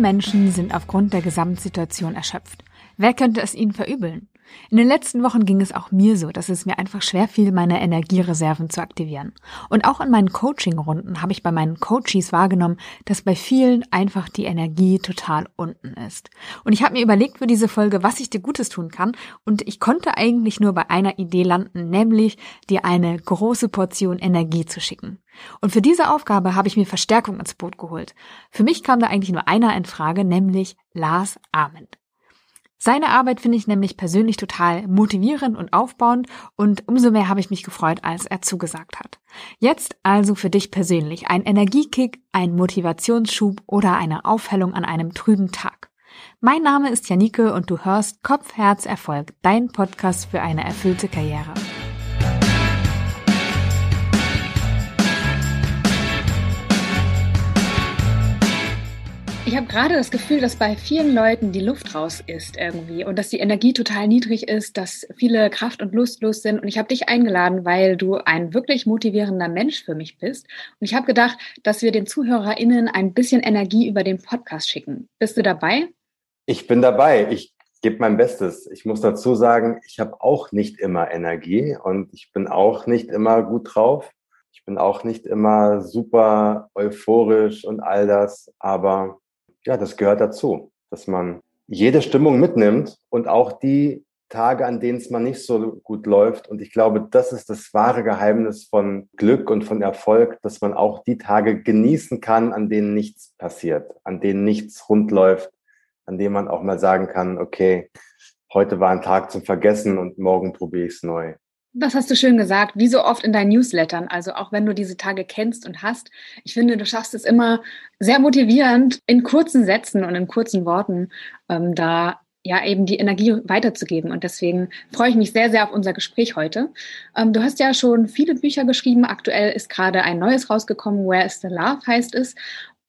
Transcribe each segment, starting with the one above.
Menschen sind aufgrund der Gesamtsituation erschöpft. Wer könnte es ihnen verübeln? In den letzten Wochen ging es auch mir so, dass es mir einfach schwer fiel, meine Energiereserven zu aktivieren. Und auch in meinen Coaching-Runden habe ich bei meinen Coaches wahrgenommen, dass bei vielen einfach die Energie total unten ist. Und ich habe mir überlegt für diese Folge, was ich dir Gutes tun kann. Und ich konnte eigentlich nur bei einer Idee landen, nämlich dir eine große Portion Energie zu schicken. Und für diese Aufgabe habe ich mir Verstärkung ins Boot geholt. Für mich kam da eigentlich nur einer in Frage, nämlich Lars Ahmed. Seine Arbeit finde ich nämlich persönlich total motivierend und aufbauend und umso mehr habe ich mich gefreut, als er zugesagt hat. Jetzt also für dich persönlich ein Energiekick, ein Motivationsschub oder eine Aufhellung an einem trüben Tag. Mein Name ist Janike und du hörst Kopf, Herz, Erfolg, dein Podcast für eine erfüllte Karriere. Ich habe gerade das Gefühl, dass bei vielen Leuten die Luft raus ist irgendwie und dass die Energie total niedrig ist, dass viele kraft- und lustlos sind. Und ich habe dich eingeladen, weil du ein wirklich motivierender Mensch für mich bist. Und ich habe gedacht, dass wir den ZuhörerInnen ein bisschen Energie über den Podcast schicken. Bist du dabei? Ich bin dabei. Ich gebe mein Bestes. Ich muss dazu sagen, ich habe auch nicht immer Energie und ich bin auch nicht immer gut drauf. Ich bin auch nicht immer super euphorisch und all das, aber ja, das gehört dazu, dass man jede Stimmung mitnimmt und auch die Tage, an denen es mal nicht so gut läuft. Und ich glaube, das ist das wahre Geheimnis von Glück und von Erfolg, dass man auch die Tage genießen kann, an denen nichts passiert, an denen nichts rund läuft, an denen man auch mal sagen kann, okay, heute war ein Tag zum Vergessen und morgen probiere ich es neu. Das hast du schön gesagt, wie so oft in deinen Newslettern. Also auch wenn du diese Tage kennst und hast, ich finde, du schaffst es immer sehr motivierend, in kurzen Sätzen und in kurzen Worten ähm, da ja eben die Energie weiterzugeben. Und deswegen freue ich mich sehr, sehr auf unser Gespräch heute. Ähm, du hast ja schon viele Bücher geschrieben. Aktuell ist gerade ein neues rausgekommen, Where is the Love heißt es.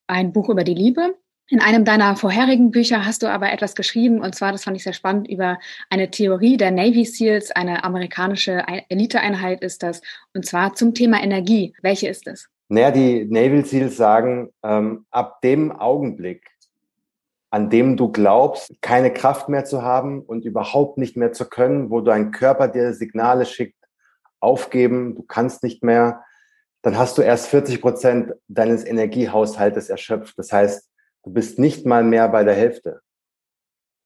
Ein Buch über die Liebe. In einem deiner vorherigen Bücher hast du aber etwas geschrieben, und zwar, das fand ich sehr spannend, über eine Theorie der Navy SEALs, eine amerikanische Eliteeinheit ist das, und zwar zum Thema Energie. Welche ist es? Naja, die Navy SEALs sagen, ähm, ab dem Augenblick, an dem du glaubst, keine Kraft mehr zu haben und überhaupt nicht mehr zu können, wo dein Körper dir Signale schickt, aufgeben, du kannst nicht mehr, dann hast du erst 40 Prozent deines Energiehaushaltes erschöpft. Das heißt, Du bist nicht mal mehr bei der Hälfte.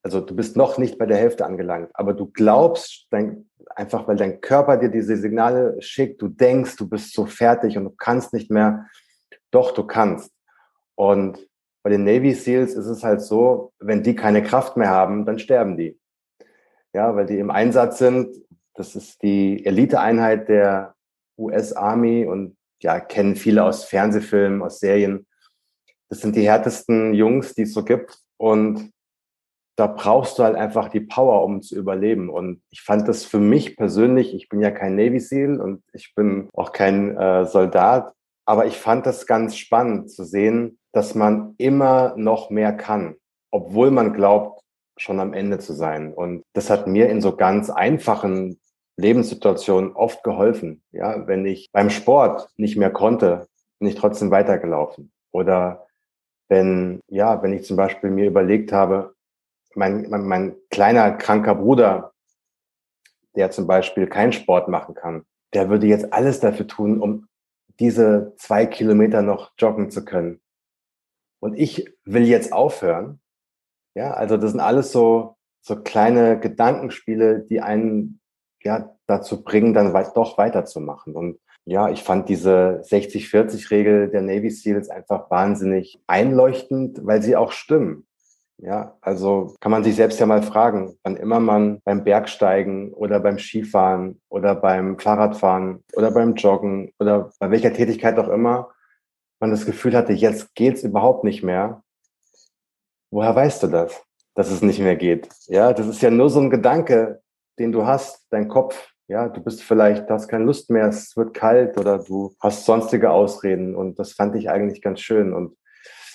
Also du bist noch nicht bei der Hälfte angelangt, aber du glaubst, dein, einfach weil dein Körper dir diese Signale schickt, du denkst, du bist so fertig und du kannst nicht mehr. Doch, du kannst. Und bei den Navy SEALs ist es halt so, wenn die keine Kraft mehr haben, dann sterben die. Ja, weil die im Einsatz sind. Das ist die Eliteeinheit der US Army und ja, kennen viele aus Fernsehfilmen, aus Serien. Das sind die härtesten Jungs, die es so gibt. Und da brauchst du halt einfach die Power, um zu überleben. Und ich fand das für mich persönlich, ich bin ja kein Navy SEAL und ich bin auch kein äh, Soldat, aber ich fand das ganz spannend zu sehen, dass man immer noch mehr kann, obwohl man glaubt, schon am Ende zu sein. Und das hat mir in so ganz einfachen Lebenssituationen oft geholfen. Ja, wenn ich beim Sport nicht mehr konnte, bin ich trotzdem weitergelaufen. Oder wenn, ja, wenn ich zum Beispiel mir überlegt habe, mein, mein, mein kleiner kranker Bruder, der zum Beispiel keinen Sport machen kann, der würde jetzt alles dafür tun, um diese zwei Kilometer noch joggen zu können. Und ich will jetzt aufhören. Ja, also das sind alles so, so kleine Gedankenspiele, die einen ja dazu bringen, dann doch weiterzumachen. Und ja, ich fand diese 60-40-Regel der Navy SEALs einfach wahnsinnig einleuchtend, weil sie auch stimmen. Ja, also kann man sich selbst ja mal fragen, wann immer man beim Bergsteigen oder beim Skifahren oder beim Fahrradfahren oder beim Joggen oder bei welcher Tätigkeit auch immer man das Gefühl hatte, jetzt geht's überhaupt nicht mehr. Woher weißt du das, dass es nicht mehr geht? Ja, das ist ja nur so ein Gedanke, den du hast. Dein Kopf ja, du bist vielleicht, hast keine Lust mehr, es wird kalt oder du hast sonstige Ausreden. Und das fand ich eigentlich ganz schön. Und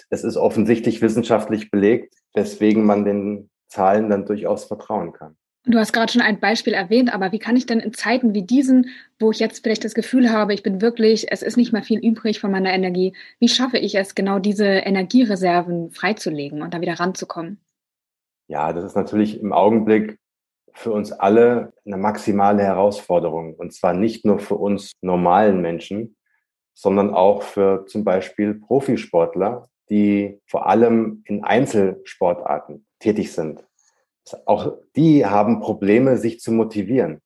es ist offensichtlich wissenschaftlich belegt, weswegen man den Zahlen dann durchaus vertrauen kann. Du hast gerade schon ein Beispiel erwähnt, aber wie kann ich denn in Zeiten wie diesen, wo ich jetzt vielleicht das Gefühl habe, ich bin wirklich, es ist nicht mehr viel übrig von meiner Energie, wie schaffe ich es, genau diese Energiereserven freizulegen und da wieder ranzukommen? Ja, das ist natürlich im Augenblick für uns alle eine maximale Herausforderung. Und zwar nicht nur für uns normalen Menschen, sondern auch für zum Beispiel Profisportler, die vor allem in Einzelsportarten tätig sind. Auch die haben Probleme, sich zu motivieren.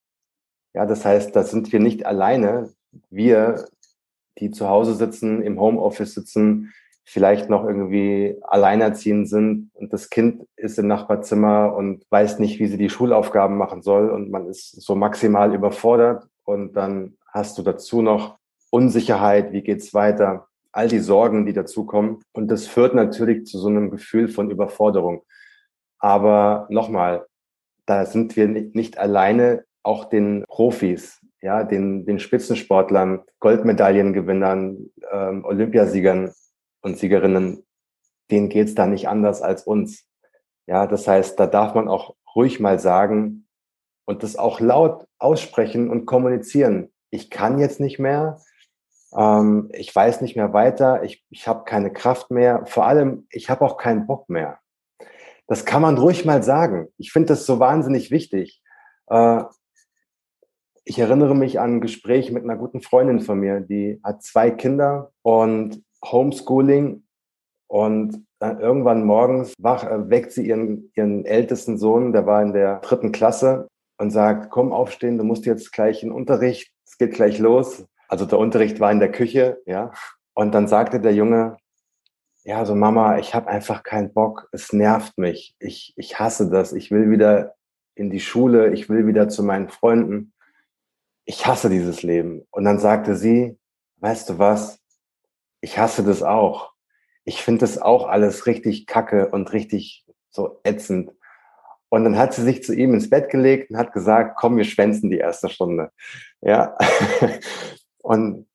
Ja, das heißt, da sind wir nicht alleine. Wir, die zu Hause sitzen, im Homeoffice sitzen, vielleicht noch irgendwie alleinerziehend sind und das Kind ist im Nachbarzimmer und weiß nicht, wie sie die Schulaufgaben machen soll und man ist so maximal überfordert und dann hast du dazu noch Unsicherheit, wie geht's weiter, all die Sorgen, die dazukommen und das führt natürlich zu so einem Gefühl von Überforderung. Aber nochmal, da sind wir nicht alleine, auch den Profis, ja, den, den Spitzensportlern, Goldmedaillengewinnern, ähm, Olympiasiegern und Siegerinnen, denen geht's da nicht anders als uns. Ja, das heißt, da darf man auch ruhig mal sagen und das auch laut aussprechen und kommunizieren. Ich kann jetzt nicht mehr, ähm, ich weiß nicht mehr weiter, ich, ich habe keine Kraft mehr, vor allem, ich habe auch keinen Bock mehr. Das kann man ruhig mal sagen. Ich finde das so wahnsinnig wichtig. Äh, ich erinnere mich an ein Gespräch mit einer guten Freundin von mir, die hat zwei Kinder und Homeschooling und dann irgendwann morgens wach, äh, weckt sie ihren, ihren ältesten Sohn, der war in der dritten Klasse und sagt, komm aufstehen, du musst jetzt gleich in Unterricht, es geht gleich los. Also der Unterricht war in der Küche, ja. Und dann sagte der Junge, ja, so Mama, ich habe einfach keinen Bock, es nervt mich, ich, ich hasse das, ich will wieder in die Schule, ich will wieder zu meinen Freunden, ich hasse dieses Leben. Und dann sagte sie, weißt du was, ich hasse das auch. Ich finde das auch alles richtig kacke und richtig so ätzend. Und dann hat sie sich zu ihm ins Bett gelegt und hat gesagt, komm, wir schwänzen die erste Stunde. Ja. und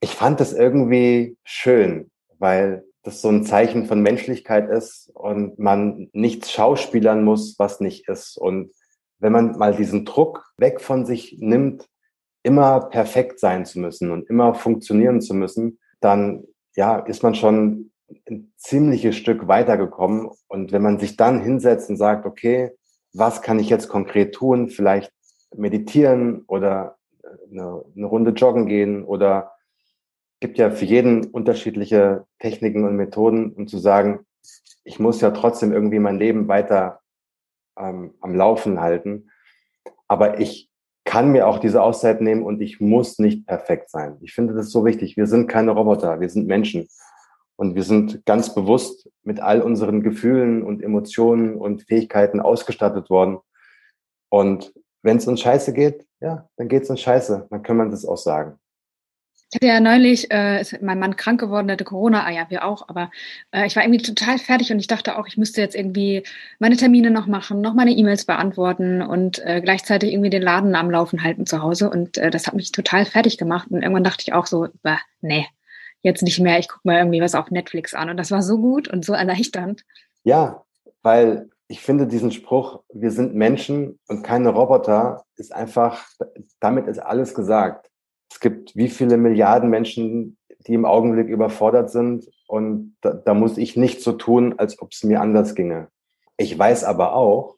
ich fand das irgendwie schön, weil das so ein Zeichen von Menschlichkeit ist und man nichts schauspielern muss, was nicht ist. Und wenn man mal diesen Druck weg von sich nimmt, immer perfekt sein zu müssen und immer funktionieren zu müssen, dann ja, ist man schon ein ziemliches Stück weitergekommen. Und wenn man sich dann hinsetzt und sagt, okay, was kann ich jetzt konkret tun? Vielleicht meditieren oder eine, eine Runde joggen gehen oder gibt ja für jeden unterschiedliche Techniken und Methoden, um zu sagen, ich muss ja trotzdem irgendwie mein Leben weiter ähm, am Laufen halten. Aber ich kann mir auch diese Auszeit nehmen und ich muss nicht perfekt sein. Ich finde das so wichtig. Wir sind keine Roboter, wir sind Menschen. Und wir sind ganz bewusst mit all unseren Gefühlen und Emotionen und Fähigkeiten ausgestattet worden. Und wenn es uns scheiße geht, ja, dann geht es uns scheiße. Dann kann man das auch sagen. Ich hatte ja neulich, äh, ist mein Mann krank geworden, hatte Corona, ah ja, wir auch, aber äh, ich war irgendwie total fertig und ich dachte auch, ich müsste jetzt irgendwie meine Termine noch machen, noch meine E-Mails beantworten und äh, gleichzeitig irgendwie den Laden am Laufen halten zu Hause. Und äh, das hat mich total fertig gemacht. Und irgendwann dachte ich auch so, bah, nee, jetzt nicht mehr, ich gucke mal irgendwie was auf Netflix an. Und das war so gut und so erleichternd. Ja, weil ich finde diesen Spruch, wir sind Menschen und keine Roboter, ist einfach, damit ist alles gesagt es gibt wie viele Milliarden Menschen, die im Augenblick überfordert sind und da, da muss ich nicht so tun, als ob es mir anders ginge. Ich weiß aber auch,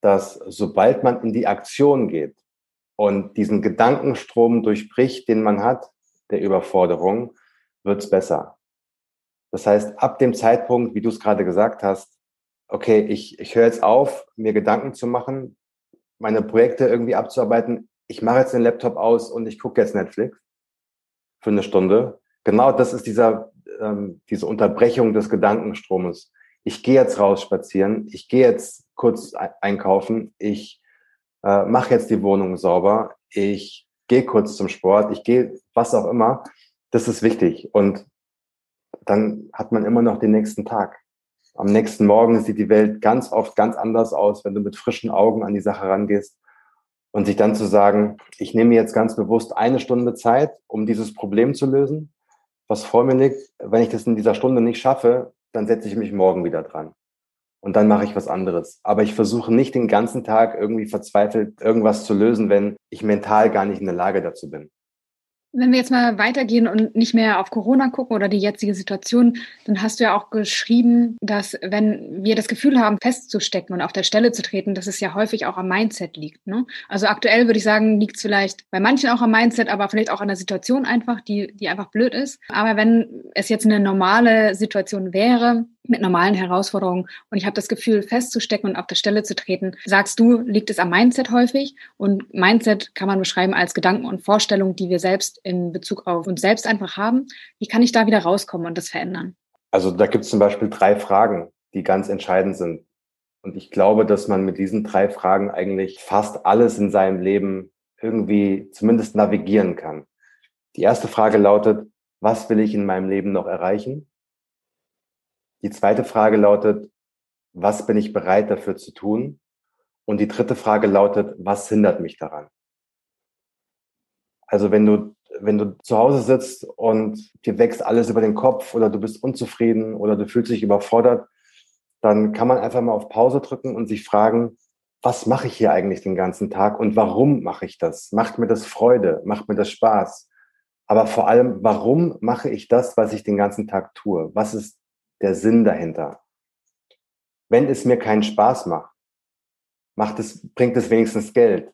dass sobald man in die Aktion geht und diesen Gedankenstrom durchbricht, den man hat, der Überforderung, wird's besser. Das heißt, ab dem Zeitpunkt, wie du es gerade gesagt hast, okay, ich, ich höre jetzt auf, mir Gedanken zu machen, meine Projekte irgendwie abzuarbeiten, ich mache jetzt den Laptop aus und ich gucke jetzt Netflix für eine Stunde. Genau das ist dieser, ähm, diese Unterbrechung des Gedankenstromes. Ich gehe jetzt raus spazieren, ich gehe jetzt kurz einkaufen, ich äh, mache jetzt die Wohnung sauber, ich gehe kurz zum Sport, ich gehe was auch immer. Das ist wichtig. Und dann hat man immer noch den nächsten Tag. Am nächsten Morgen sieht die Welt ganz oft ganz anders aus, wenn du mit frischen Augen an die Sache rangehst. Und sich dann zu sagen, ich nehme jetzt ganz bewusst eine Stunde Zeit, um dieses Problem zu lösen, was vor mir liegt. Wenn ich das in dieser Stunde nicht schaffe, dann setze ich mich morgen wieder dran. und dann mache ich was anderes. Aber ich versuche nicht den ganzen Tag irgendwie verzweifelt irgendwas zu lösen, wenn ich mental gar nicht in der Lage dazu bin. Wenn wir jetzt mal weitergehen und nicht mehr auf Corona gucken oder die jetzige Situation, dann hast du ja auch geschrieben, dass wenn wir das Gefühl haben, festzustecken und auf der Stelle zu treten, dass es ja häufig auch am Mindset liegt. Ne? Also aktuell würde ich sagen, liegt es vielleicht bei manchen auch am Mindset, aber vielleicht auch an der Situation einfach, die, die einfach blöd ist. Aber wenn es jetzt eine normale Situation wäre, mit normalen Herausforderungen und ich habe das Gefühl, festzustecken und auf der Stelle zu treten. Sagst du, liegt es am Mindset häufig? Und Mindset kann man beschreiben als Gedanken und Vorstellungen, die wir selbst in Bezug auf uns selbst einfach haben. Wie kann ich da wieder rauskommen und das verändern? Also da gibt es zum Beispiel drei Fragen, die ganz entscheidend sind. Und ich glaube, dass man mit diesen drei Fragen eigentlich fast alles in seinem Leben irgendwie zumindest navigieren kann. Die erste Frage lautet, was will ich in meinem Leben noch erreichen? Die zweite Frage lautet, was bin ich bereit dafür zu tun? Und die dritte Frage lautet, was hindert mich daran? Also wenn du, wenn du zu Hause sitzt und dir wächst alles über den Kopf oder du bist unzufrieden oder du fühlst dich überfordert, dann kann man einfach mal auf Pause drücken und sich fragen, was mache ich hier eigentlich den ganzen Tag und warum mache ich das? Macht mir das Freude? Macht mir das Spaß? Aber vor allem, warum mache ich das, was ich den ganzen Tag tue? Was ist der Sinn dahinter. Wenn es mir keinen Spaß macht, macht es, bringt es wenigstens Geld.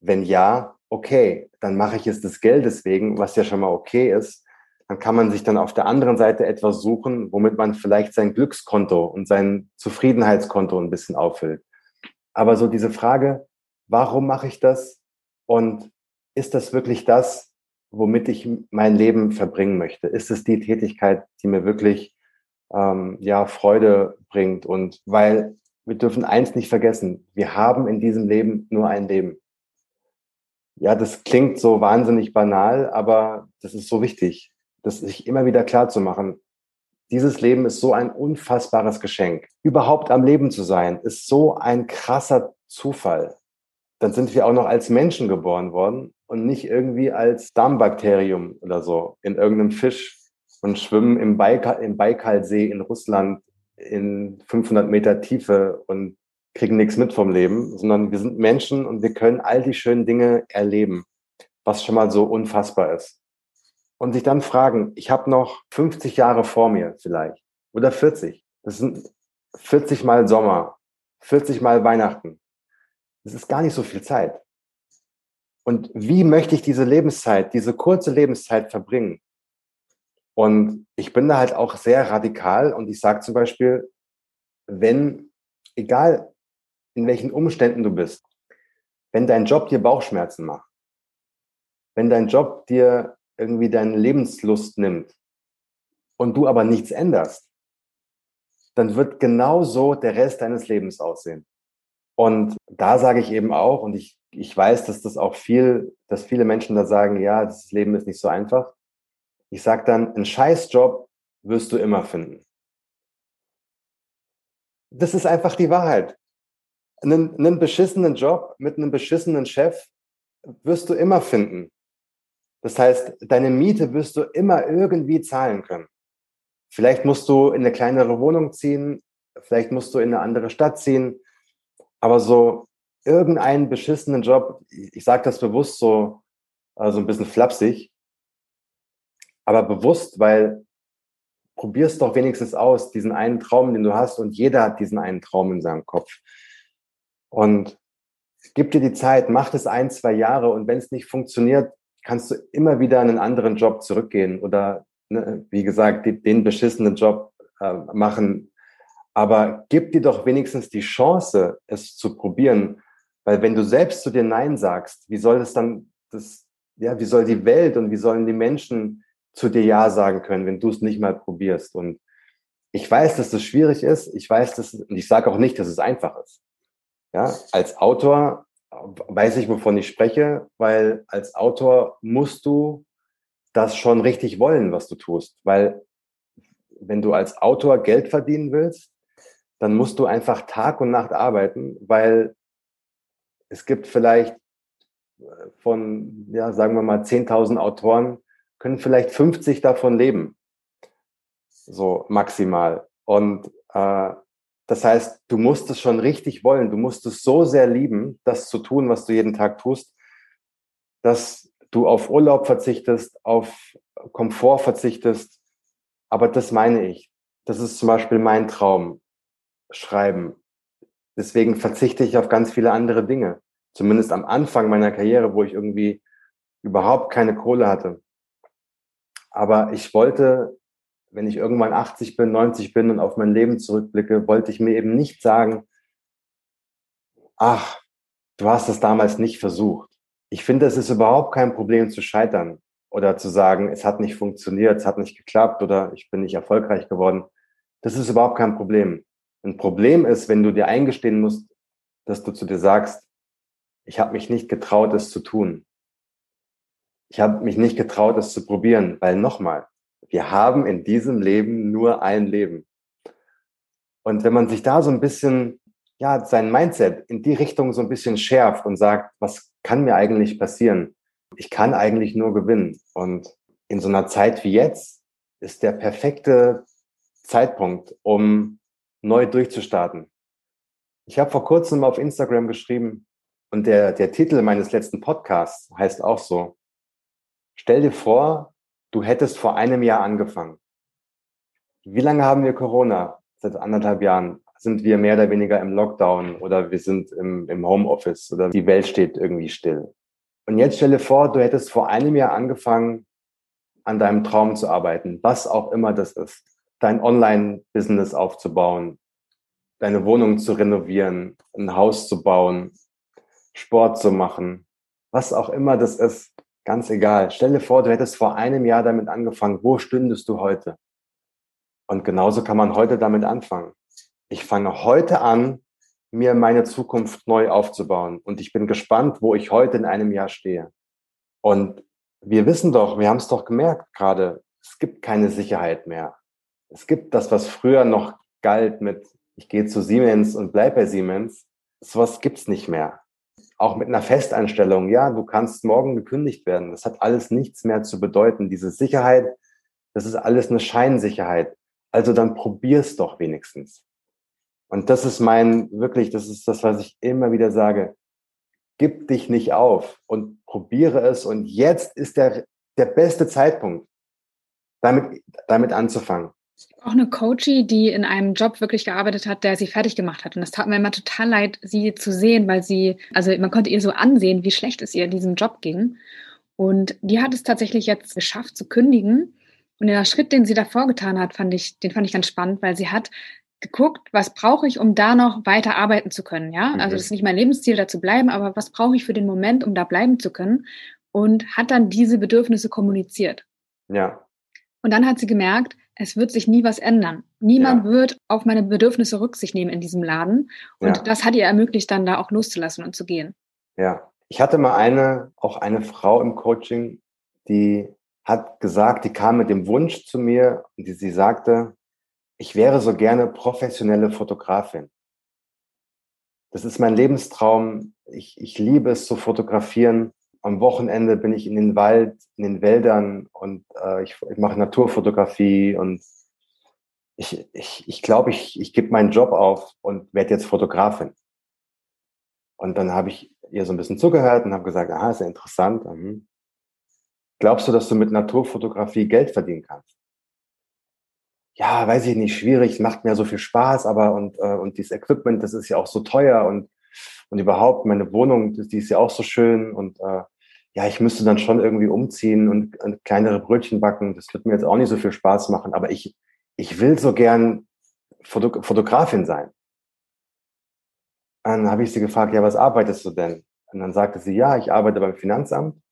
Wenn ja, okay, dann mache ich es des Geldes wegen, was ja schon mal okay ist. Dann kann man sich dann auf der anderen Seite etwas suchen, womit man vielleicht sein Glückskonto und sein Zufriedenheitskonto ein bisschen auffüllt. Aber so diese Frage, warum mache ich das? Und ist das wirklich das, womit ich mein Leben verbringen möchte? Ist es die Tätigkeit, die mir wirklich ähm, ja, Freude bringt. Und weil wir dürfen eins nicht vergessen, wir haben in diesem Leben nur ein Leben. Ja, das klingt so wahnsinnig banal, aber das ist so wichtig, das sich immer wieder klar zu machen. Dieses Leben ist so ein unfassbares Geschenk. Überhaupt am Leben zu sein, ist so ein krasser Zufall. Dann sind wir auch noch als Menschen geboren worden und nicht irgendwie als Darmbakterium oder so in irgendeinem Fisch und schwimmen im, Baikal, im Baikalsee in Russland in 500 Meter Tiefe und kriegen nichts mit vom Leben, sondern wir sind Menschen und wir können all die schönen Dinge erleben, was schon mal so unfassbar ist. Und sich dann fragen, ich habe noch 50 Jahre vor mir vielleicht oder 40. Das sind 40 mal Sommer, 40 mal Weihnachten. Das ist gar nicht so viel Zeit. Und wie möchte ich diese Lebenszeit, diese kurze Lebenszeit verbringen? Und ich bin da halt auch sehr radikal und ich sage zum Beispiel, wenn, egal in welchen Umständen du bist, wenn dein Job dir Bauchschmerzen macht, wenn dein Job dir irgendwie deine Lebenslust nimmt und du aber nichts änderst, dann wird genau so der Rest deines Lebens aussehen. Und da sage ich eben auch, und ich, ich weiß, dass das auch viel, dass viele Menschen da sagen, ja, das Leben ist nicht so einfach. Ich sage dann, einen Scheißjob wirst du immer finden. Das ist einfach die Wahrheit. Einen, einen beschissenen Job mit einem beschissenen Chef wirst du immer finden. Das heißt, deine Miete wirst du immer irgendwie zahlen können. Vielleicht musst du in eine kleinere Wohnung ziehen, vielleicht musst du in eine andere Stadt ziehen, aber so irgendeinen beschissenen Job, ich sage das bewusst so, also ein bisschen flapsig, aber bewusst, weil probier's doch wenigstens aus, diesen einen Traum, den du hast und jeder hat diesen einen Traum in seinem Kopf. Und gib dir die Zeit, mach das ein, zwei Jahre und wenn es nicht funktioniert, kannst du immer wieder in einen anderen Job zurückgehen oder, ne, wie gesagt, die, den beschissenen Job äh, machen. Aber gib dir doch wenigstens die Chance, es zu probieren. Weil wenn du selbst zu dir Nein sagst, wie soll es dann das, ja, wie soll die Welt und wie sollen die Menschen zu dir Ja sagen können, wenn du es nicht mal probierst. Und ich weiß, dass das schwierig ist. Ich weiß, dass, und ich sage auch nicht, dass es einfach ist. Ja, als Autor weiß ich, wovon ich spreche, weil als Autor musst du das schon richtig wollen, was du tust. Weil wenn du als Autor Geld verdienen willst, dann musst du einfach Tag und Nacht arbeiten, weil es gibt vielleicht von, ja, sagen wir mal, 10.000 Autoren, können vielleicht 50 davon leben. So maximal. Und äh, Das heißt, du musst es schon richtig wollen. Du musst es so sehr lieben, das zu tun, was du jeden Tag tust, dass du auf Urlaub verzichtest, auf Komfort verzichtest. Aber das meine ich. Das ist zum Beispiel mein Traum. Schreiben. Deswegen verzichte ich auf ganz viele andere Dinge. Zumindest am Anfang meiner Karriere, wo ich irgendwie überhaupt keine Kohle hatte. Aber ich wollte wenn ich irgendwann 80 bin, 90 bin und auf mein Leben zurückblicke, wollte ich mir eben nicht sagen, ach, du hast es damals nicht versucht. Ich finde, es ist überhaupt kein Problem zu scheitern oder zu sagen, es hat nicht funktioniert, es hat nicht geklappt oder ich bin nicht erfolgreich geworden. Das ist überhaupt kein Problem. Ein Problem ist, wenn du dir eingestehen musst, dass du zu dir sagst, ich habe mich nicht getraut, es zu tun. Ich habe mich nicht getraut, es zu probieren, weil nochmal, wir haben in diesem Leben nur ein Leben. Und wenn man sich da so ein bisschen, ja, sein Mindset in die Richtung so ein bisschen schärft und sagt, was kann mir eigentlich passieren? Ich kann eigentlich nur gewinnen. Und in so einer Zeit wie jetzt ist der perfekte Zeitpunkt, um neu durchzustarten. Ich habe vor kurzem auf Instagram geschrieben und der, der Titel meines letzten Podcasts heißt auch so. Stell dir vor, du hättest vor einem Jahr angefangen. Wie lange haben wir Corona? Seit anderthalb Jahren sind wir mehr oder weniger im Lockdown oder wir sind im, im Homeoffice oder die Welt steht irgendwie still. Und jetzt stelle vor, du hättest vor einem Jahr angefangen, an deinem Traum zu arbeiten, was auch immer das ist. Dein Online-Business aufzubauen, deine Wohnung zu renovieren, ein Haus zu bauen, Sport zu machen, was auch immer das ist. Ganz egal. Stell dir vor, du hättest vor einem Jahr damit angefangen. Wo stündest du heute? Und genauso kann man heute damit anfangen. Ich fange heute an, mir meine Zukunft neu aufzubauen. Und ich bin gespannt, wo ich heute in einem Jahr stehe. Und wir wissen doch, wir haben es doch gemerkt gerade, es gibt keine Sicherheit mehr. Es gibt das, was früher noch galt mit, ich gehe zu Siemens und bleib bei Siemens. Sowas gibt's nicht mehr auch mit einer Festanstellung, ja, du kannst morgen gekündigt werden. Das hat alles nichts mehr zu bedeuten. Diese Sicherheit, das ist alles eine Scheinsicherheit. Also dann probier's doch wenigstens. Und das ist mein, wirklich, das ist das, was ich immer wieder sage. Gib dich nicht auf und probiere es. Und jetzt ist der, der beste Zeitpunkt, damit, damit anzufangen auch eine Coachie, die in einem Job wirklich gearbeitet hat, der sie fertig gemacht hat. Und das tat mir immer total leid, sie zu sehen, weil sie, also man konnte ihr so ansehen, wie schlecht es ihr in diesem Job ging. Und die hat es tatsächlich jetzt geschafft zu kündigen. Und der Schritt, den sie davor getan hat, fand ich, den fand ich ganz spannend, weil sie hat geguckt, was brauche ich, um da noch weiter arbeiten zu können, ja? Also das ist nicht mein Lebensziel, da zu bleiben, aber was brauche ich für den Moment, um da bleiben zu können? Und hat dann diese Bedürfnisse kommuniziert. Ja. Und dann hat sie gemerkt, es wird sich nie was ändern. Niemand ja. wird auf meine Bedürfnisse Rücksicht nehmen in diesem Laden. Und ja. das hat ihr ermöglicht, dann da auch loszulassen und zu gehen. Ja. Ich hatte mal eine, auch eine Frau im Coaching, die hat gesagt, die kam mit dem Wunsch zu mir und die, sie sagte, ich wäre so gerne professionelle Fotografin. Das ist mein Lebenstraum. Ich, ich liebe es zu fotografieren am Wochenende bin ich in den Wald, in den Wäldern und äh, ich, ich mache Naturfotografie und ich, ich, ich glaube, ich, ich gebe meinen Job auf und werde jetzt Fotografin. Und dann habe ich ihr so ein bisschen zugehört und habe gesagt, aha, ist ja interessant. Mhm. Glaubst du, dass du mit Naturfotografie Geld verdienen kannst? Ja, weiß ich nicht, schwierig, macht mir so viel Spaß, aber und, äh, und dieses Equipment, das ist ja auch so teuer und und überhaupt meine Wohnung, die ist ja auch so schön und äh, ja, ich müsste dann schon irgendwie umziehen und, und kleinere Brötchen backen. Das wird mir jetzt auch nicht so viel Spaß machen, aber ich, ich will so gern Foto Fotografin sein. Dann habe ich sie gefragt, ja, was arbeitest du denn? Und dann sagte sie, ja, ich arbeite beim Finanzamt.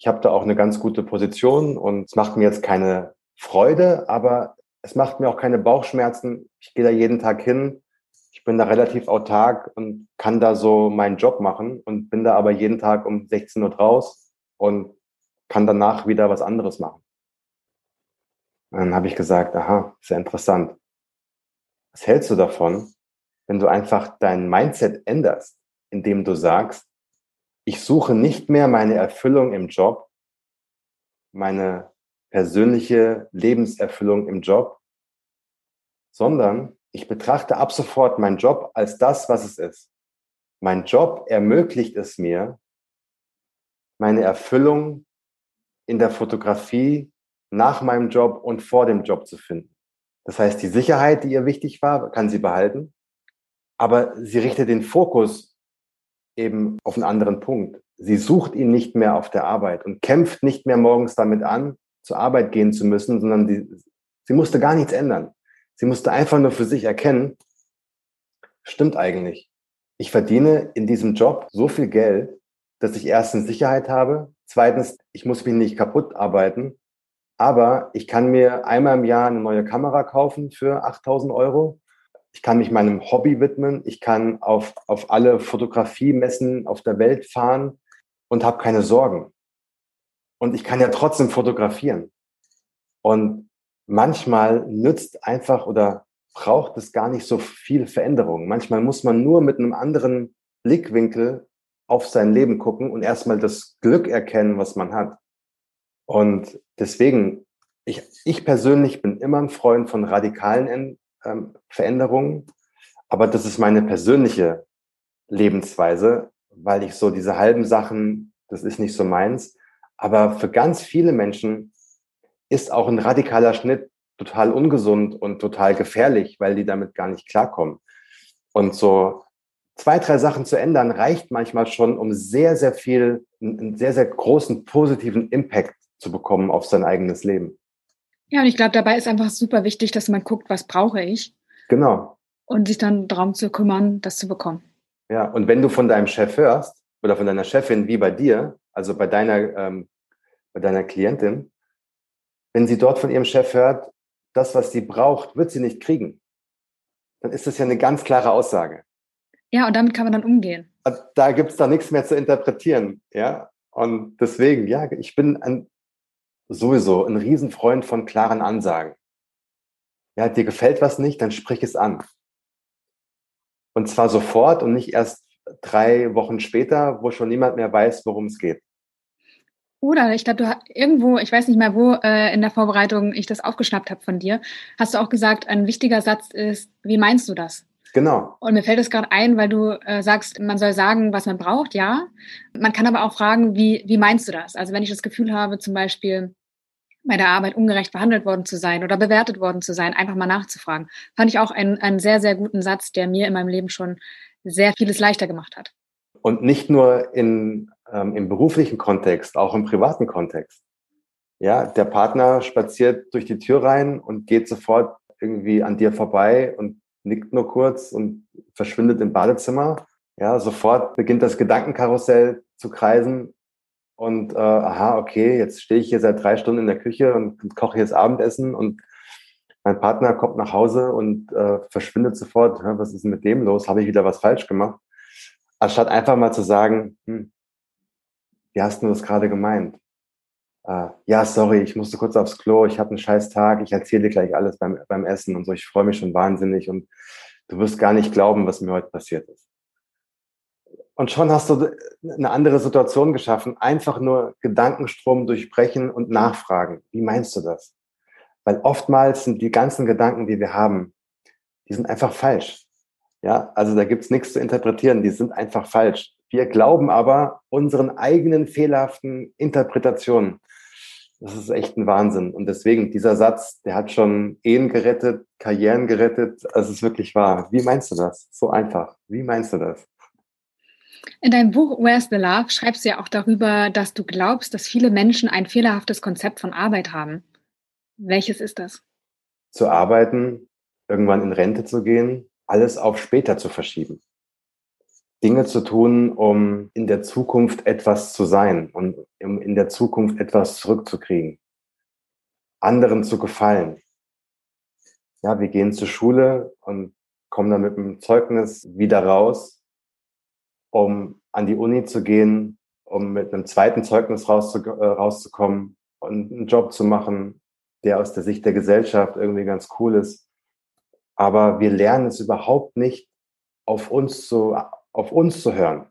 Ich habe da auch eine ganz gute Position und es macht mir jetzt keine Freude, aber es macht mir auch keine Bauchschmerzen. Ich gehe da jeden Tag hin bin da relativ autark und kann da so meinen Job machen und bin da aber jeden Tag um 16 Uhr raus und kann danach wieder was anderes machen. Dann habe ich gesagt, aha, sehr interessant. Was hältst du davon, wenn du einfach dein Mindset änderst, indem du sagst, ich suche nicht mehr meine Erfüllung im Job, meine persönliche Lebenserfüllung im Job, sondern Ich betrachte ab sofort meinen Job als das, was es ist. Mein Job ermöglicht es mir, meine Erfüllung in der Fotografie nach meinem Job und vor dem Job zu finden. Das heißt, die Sicherheit, die ihr wichtig war, kann sie behalten, aber sie richtet den Fokus eben auf einen anderen Punkt. Sie sucht ihn nicht mehr auf der Arbeit und kämpft nicht mehr morgens damit an, zur Arbeit gehen zu müssen, sondern die, sie musste gar nichts ändern. Sie musste einfach nur für sich erkennen, stimmt eigentlich. Ich verdiene in diesem Job so viel Geld, dass ich erstens Sicherheit habe, zweitens, ich muss mich nicht kaputt arbeiten, aber ich kann mir einmal im Jahr eine neue Kamera kaufen für 8000 Euro. Ich kann mich meinem Hobby widmen. Ich kann auf, auf alle Fotografiemessen auf der Welt fahren und habe keine Sorgen. Und ich kann ja trotzdem fotografieren. Und manchmal nützt einfach oder braucht es gar nicht so viel Veränderung. Manchmal muss man nur mit einem anderen Blickwinkel auf sein Leben gucken und erstmal das Glück erkennen, was man hat. Und deswegen, ich, ich persönlich bin immer ein Freund von radikalen ähm, Veränderungen, aber das ist meine persönliche Lebensweise, weil ich so diese halben Sachen, das ist nicht so meins. Aber für ganz viele Menschen ist auch ein radikaler Schnitt total ungesund und total gefährlich, weil die damit gar nicht klarkommen. Und so zwei, drei Sachen zu ändern, reicht manchmal schon, um sehr, sehr viel, einen sehr, sehr großen positiven Impact zu bekommen auf sein eigenes Leben. Ja, und ich glaube, dabei ist einfach super wichtig, dass man guckt, was brauche ich. Genau. Und sich dann darum zu kümmern, das zu bekommen. Ja, und wenn du von deinem Chef hörst oder von deiner Chefin wie bei dir, also bei deiner, ähm, bei deiner Klientin, wenn sie dort von ihrem Chef hört, das, was sie braucht, wird sie nicht kriegen, dann ist das ja eine ganz klare Aussage. Ja, und damit kann man dann umgehen. Da gibt es da nichts mehr zu interpretieren. Ja, und deswegen, ja, ich bin ein, sowieso ein Riesenfreund von klaren Ansagen. Ja, dir gefällt was nicht, dann sprich es an. Und zwar sofort und nicht erst drei Wochen später, wo schon niemand mehr weiß, worum es geht. Oder ich glaube, du hast irgendwo, ich weiß nicht mehr, wo äh, in der Vorbereitung ich das aufgeschnappt habe von dir, hast du auch gesagt, ein wichtiger Satz ist, wie meinst du das? Genau. Und mir fällt es gerade ein, weil du äh, sagst, man soll sagen, was man braucht, ja. Man kann aber auch fragen, wie, wie meinst du das? Also wenn ich das Gefühl habe, zum Beispiel bei der Arbeit ungerecht behandelt worden zu sein oder bewertet worden zu sein, einfach mal nachzufragen. Fand ich auch einen, einen sehr, sehr guten Satz, der mir in meinem Leben schon sehr vieles leichter gemacht hat. Und nicht nur in, ähm, im beruflichen Kontext, auch im privaten Kontext. Ja, der Partner spaziert durch die Tür rein und geht sofort irgendwie an dir vorbei und nickt nur kurz und verschwindet im Badezimmer. Ja, sofort beginnt das Gedankenkarussell zu kreisen und äh, aha, okay, jetzt stehe ich hier seit drei Stunden in der Küche und, und koche das Abendessen und mein Partner kommt nach Hause und äh, verschwindet sofort. Was ist denn mit dem los? Habe ich wieder was falsch gemacht? Anstatt einfach mal zu sagen, hm, wie hast du das gerade gemeint? Äh, ja, sorry, ich musste kurz aufs Klo, ich habe einen scheiß Tag, ich erzähle dir gleich alles beim, beim Essen und so, ich freue mich schon wahnsinnig und du wirst gar nicht glauben, was mir heute passiert ist. Und schon hast du eine andere Situation geschaffen, einfach nur Gedankenstrom durchbrechen und nachfragen. Wie meinst du das? Weil oftmals sind die ganzen Gedanken, die wir haben, die sind einfach falsch. Ja, also da gibt's nichts zu interpretieren, die sind einfach falsch. Wir glauben aber unseren eigenen fehlerhaften Interpretationen. Das ist echt ein Wahnsinn. Und deswegen, dieser Satz, der hat schon Ehen gerettet, Karrieren gerettet. Es ist wirklich wahr. Wie meinst du das? So einfach. Wie meinst du das? In deinem Buch Where's the Love schreibst du ja auch darüber, dass du glaubst, dass viele Menschen ein fehlerhaftes Konzept von Arbeit haben. Welches ist das? Zu arbeiten, irgendwann in Rente zu gehen, alles auf später zu verschieben. Dinge zu tun, um in der Zukunft etwas zu sein und um in der Zukunft etwas zurückzukriegen. Anderen zu gefallen. Ja, wir gehen zur Schule und kommen dann mit dem Zeugnis wieder raus, um an die Uni zu gehen, um mit einem zweiten Zeugnis rauszu äh, rauszukommen und einen Job zu machen, der aus der Sicht der Gesellschaft irgendwie ganz cool ist. Aber wir lernen es überhaupt nicht, auf uns zu auf uns zu hören,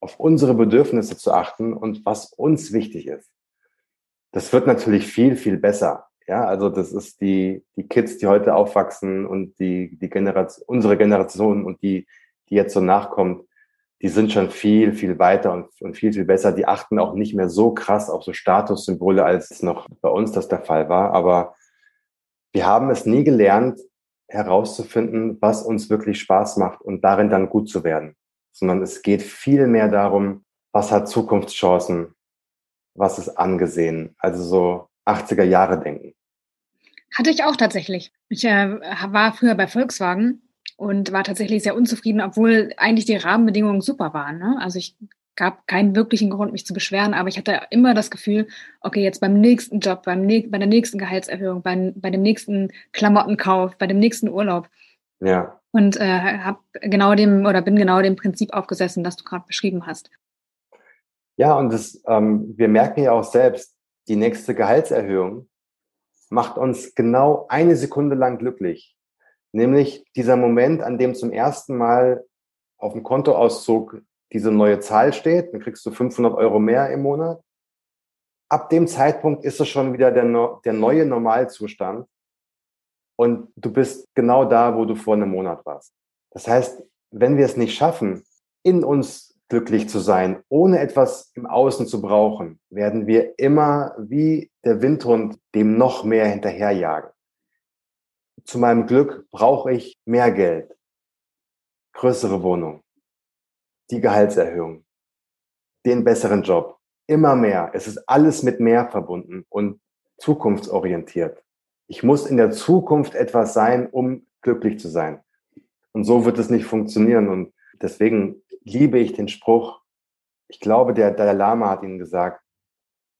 auf unsere Bedürfnisse zu achten und was uns wichtig ist. Das wird natürlich viel, viel besser Ja, also das ist die, die Kids, die heute aufwachsen und die, die Generation, unsere Generation und die, die jetzt so nachkommt, die sind schon viel, viel weiter und, und viel, viel besser. Die achten auch nicht mehr so krass auf so Statussymbole, als es noch bei uns das der Fall war. Aber wir haben es nie gelernt, herauszufinden, was uns wirklich Spaß macht und darin dann gut zu werden. Sondern es geht viel mehr darum, was hat Zukunftschancen, was ist angesehen. Also so 80er Jahre denken. Hatte ich auch tatsächlich. Ich äh, war früher bei Volkswagen und war tatsächlich sehr unzufrieden, obwohl eigentlich die Rahmenbedingungen super waren. Ne? Also ich gab keinen wirklichen Grund, mich zu beschweren, aber ich hatte immer das Gefühl, okay, jetzt beim nächsten Job, beim bei der nächsten Gehaltserhöhung, beim, bei dem nächsten Klamottenkauf, bei dem nächsten Urlaub. Ja. Und äh, hab genau dem oder bin genau dem Prinzip aufgesessen, das du gerade beschrieben hast. Ja, und das, ähm, wir merken ja auch selbst, die nächste Gehaltserhöhung macht uns genau eine Sekunde lang glücklich. Nämlich dieser Moment, an dem zum ersten Mal auf dem Kontoauszug diese neue Zahl steht, dann kriegst du 500 Euro mehr im Monat. Ab dem Zeitpunkt ist es schon wieder der, der neue Normalzustand und du bist genau da, wo du vor einem Monat warst. Das heißt, wenn wir es nicht schaffen, in uns glücklich zu sein, ohne etwas im Außen zu brauchen, werden wir immer wie der Windhund dem noch mehr hinterherjagen. Zu meinem Glück brauche ich mehr Geld, größere Wohnung, die Gehaltserhöhung, den besseren Job, immer mehr. Es ist alles mit mehr verbunden und zukunftsorientiert. Ich muss in der Zukunft etwas sein, um glücklich zu sein. Und so wird es nicht funktionieren. Und deswegen liebe ich den Spruch, ich glaube, der Dalai Lama hat ihn gesagt,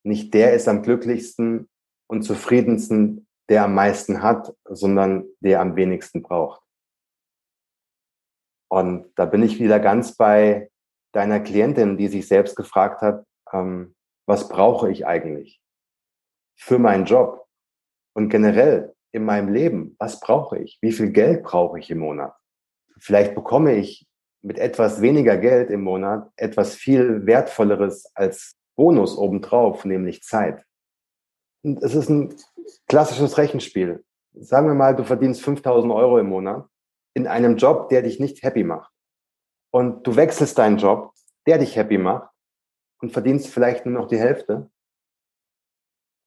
nicht der ist am glücklichsten und zufriedensten, der am meisten hat, sondern der am wenigsten braucht. Und da bin ich wieder ganz bei deiner Klientin, die sich selbst gefragt hat, ähm, was brauche ich eigentlich für meinen Job und generell in meinem Leben? Was brauche ich? Wie viel Geld brauche ich im Monat? Vielleicht bekomme ich mit etwas weniger Geld im Monat etwas viel wertvolleres als Bonus obendrauf, nämlich Zeit. Und es ist ein klassisches Rechenspiel. Sagen wir mal, du verdienst 5000 Euro im Monat in einem Job, der dich nicht happy macht. Und du wechselst deinen Job, der dich happy macht und verdienst vielleicht nur noch die Hälfte.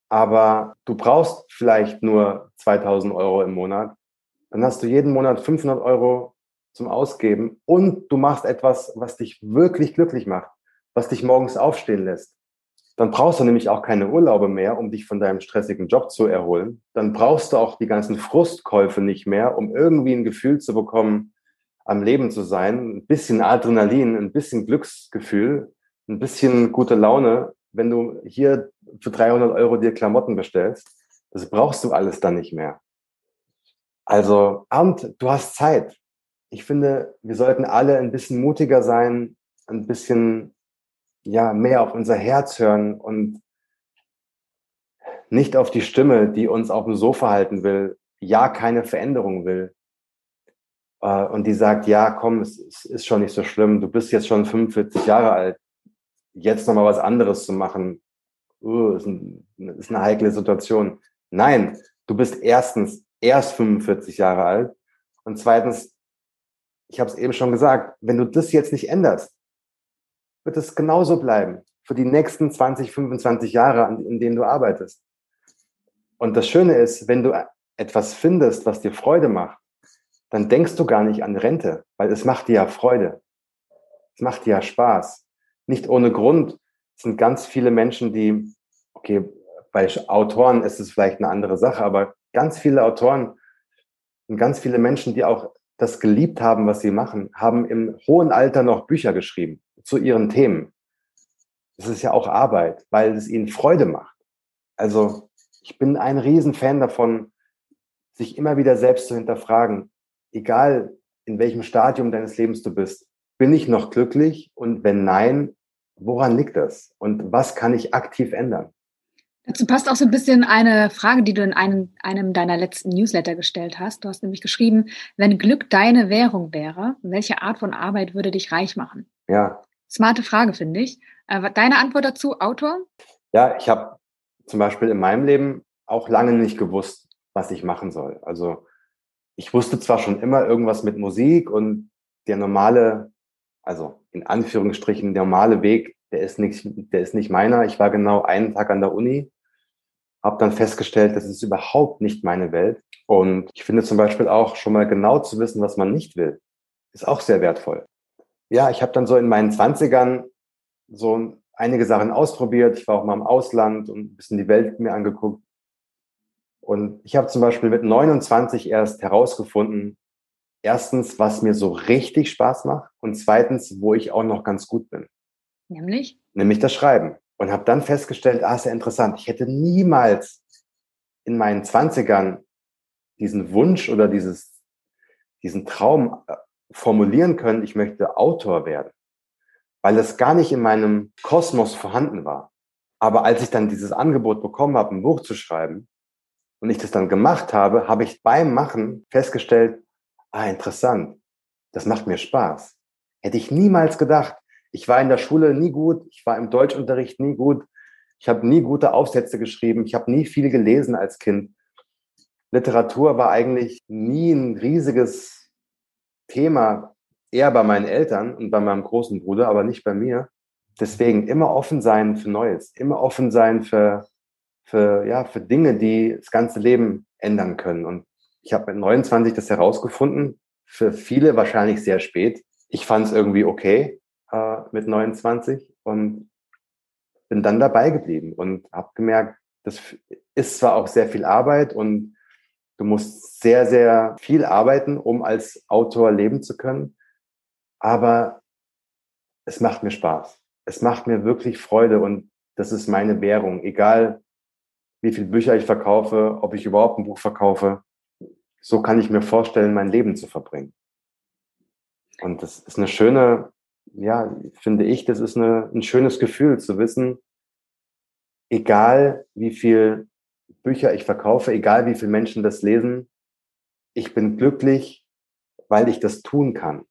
Aber du brauchst vielleicht nur 2000 Euro im Monat. Dann hast du jeden Monat 500 Euro zum Ausgeben und du machst etwas, was dich wirklich glücklich macht, was dich morgens aufstehen lässt. Dann brauchst du nämlich auch keine Urlaube mehr, um dich von deinem stressigen Job zu erholen. Dann brauchst du auch die ganzen Frustkäufe nicht mehr, um irgendwie ein Gefühl zu bekommen, am Leben zu sein. Ein bisschen Adrenalin, ein bisschen Glücksgefühl, ein bisschen gute Laune, wenn du hier für 300 Euro dir Klamotten bestellst. Das brauchst du alles dann nicht mehr. Also, und du hast Zeit ich finde, wir sollten alle ein bisschen mutiger sein, ein bisschen ja mehr auf unser Herz hören und nicht auf die Stimme, die uns auf dem Sofa halten will, ja keine Veränderung will. Äh, und die sagt, ja, komm, es ist schon nicht so schlimm, du bist jetzt schon 45 Jahre alt, jetzt nochmal was anderes zu machen, uh, ist, ein, ist eine heikle Situation. Nein, du bist erstens erst 45 Jahre alt und zweitens ich habe es eben schon gesagt, wenn du das jetzt nicht änderst, wird es genauso bleiben für die nächsten 20, 25 Jahre, in denen du arbeitest. Und das Schöne ist, wenn du etwas findest, was dir Freude macht, dann denkst du gar nicht an Rente, weil es macht dir ja Freude. Es macht dir ja Spaß. Nicht ohne Grund sind ganz viele Menschen, die, okay, bei Autoren ist es vielleicht eine andere Sache, aber ganz viele Autoren und ganz viele Menschen, die auch das geliebt haben, was sie machen, haben im hohen Alter noch Bücher geschrieben zu ihren Themen. Das ist ja auch Arbeit, weil es ihnen Freude macht. Also ich bin ein Riesenfan davon, sich immer wieder selbst zu hinterfragen, egal in welchem Stadium deines Lebens du bist, bin ich noch glücklich? Und wenn nein, woran liegt das? Und was kann ich aktiv ändern? Dazu passt auch so ein bisschen eine Frage, die du in einem, einem deiner letzten Newsletter gestellt hast. Du hast nämlich geschrieben, wenn Glück deine Währung wäre, welche Art von Arbeit würde dich reich machen? Ja. Smarte Frage, finde ich. Deine Antwort dazu, Autor? Ja, ich habe zum Beispiel in meinem Leben auch lange nicht gewusst, was ich machen soll. Also ich wusste zwar schon immer irgendwas mit Musik und der normale, also in Anführungsstrichen normale Weg, der ist nicht, der ist nicht meiner. Ich war genau einen Tag an der Uni, habe dann festgestellt, das ist überhaupt nicht meine Welt. Und ich finde zum Beispiel auch schon mal genau zu wissen, was man nicht will, ist auch sehr wertvoll. Ja, ich habe dann so in meinen Zwanzigern so einige Sachen ausprobiert. Ich war auch mal im Ausland und ein bisschen die Welt mir angeguckt. Und ich habe zum Beispiel mit 29 erst herausgefunden, erstens, was mir so richtig Spaß macht und zweitens, wo ich auch noch ganz gut bin. Nämlich? Nämlich das Schreiben. Und habe dann festgestellt, ah, ist ja interessant. Ich hätte niemals in meinen Zwanzigern diesen Wunsch oder dieses, diesen Traum äh, formulieren können, ich möchte Autor werden, weil es gar nicht in meinem Kosmos vorhanden war. Aber als ich dann dieses Angebot bekommen habe, ein Buch zu schreiben, und ich das dann gemacht habe, habe ich beim Machen festgestellt, ah, interessant, das macht mir Spaß. Hätte ich niemals gedacht. Ich war in der Schule nie gut, ich war im Deutschunterricht nie gut, ich habe nie gute Aufsätze geschrieben, ich habe nie viel gelesen als Kind. Literatur war eigentlich nie ein riesiges Thema, eher bei meinen Eltern und bei meinem großen Bruder, aber nicht bei mir. Deswegen immer offen sein für Neues, immer offen sein für für, ja, für Dinge, die das ganze Leben ändern können. Und ich habe mit 29 das herausgefunden, für viele wahrscheinlich sehr spät. Ich fand es irgendwie okay äh, mit 29 und bin dann dabei geblieben und habe gemerkt, das ist zwar auch sehr viel Arbeit und du musst sehr, sehr viel arbeiten, um als Autor leben zu können, aber es macht mir Spaß. Es macht mir wirklich Freude und das ist meine Währung, egal wie viele Bücher ich verkaufe, ob ich überhaupt ein Buch verkaufe. So kann ich mir vorstellen, mein Leben zu verbringen. Und das ist eine schöne, ja, finde ich, das ist eine, ein schönes Gefühl zu wissen, egal wie viel Bücher ich verkaufe, egal wie viele Menschen das lesen, ich bin glücklich, weil ich das tun kann.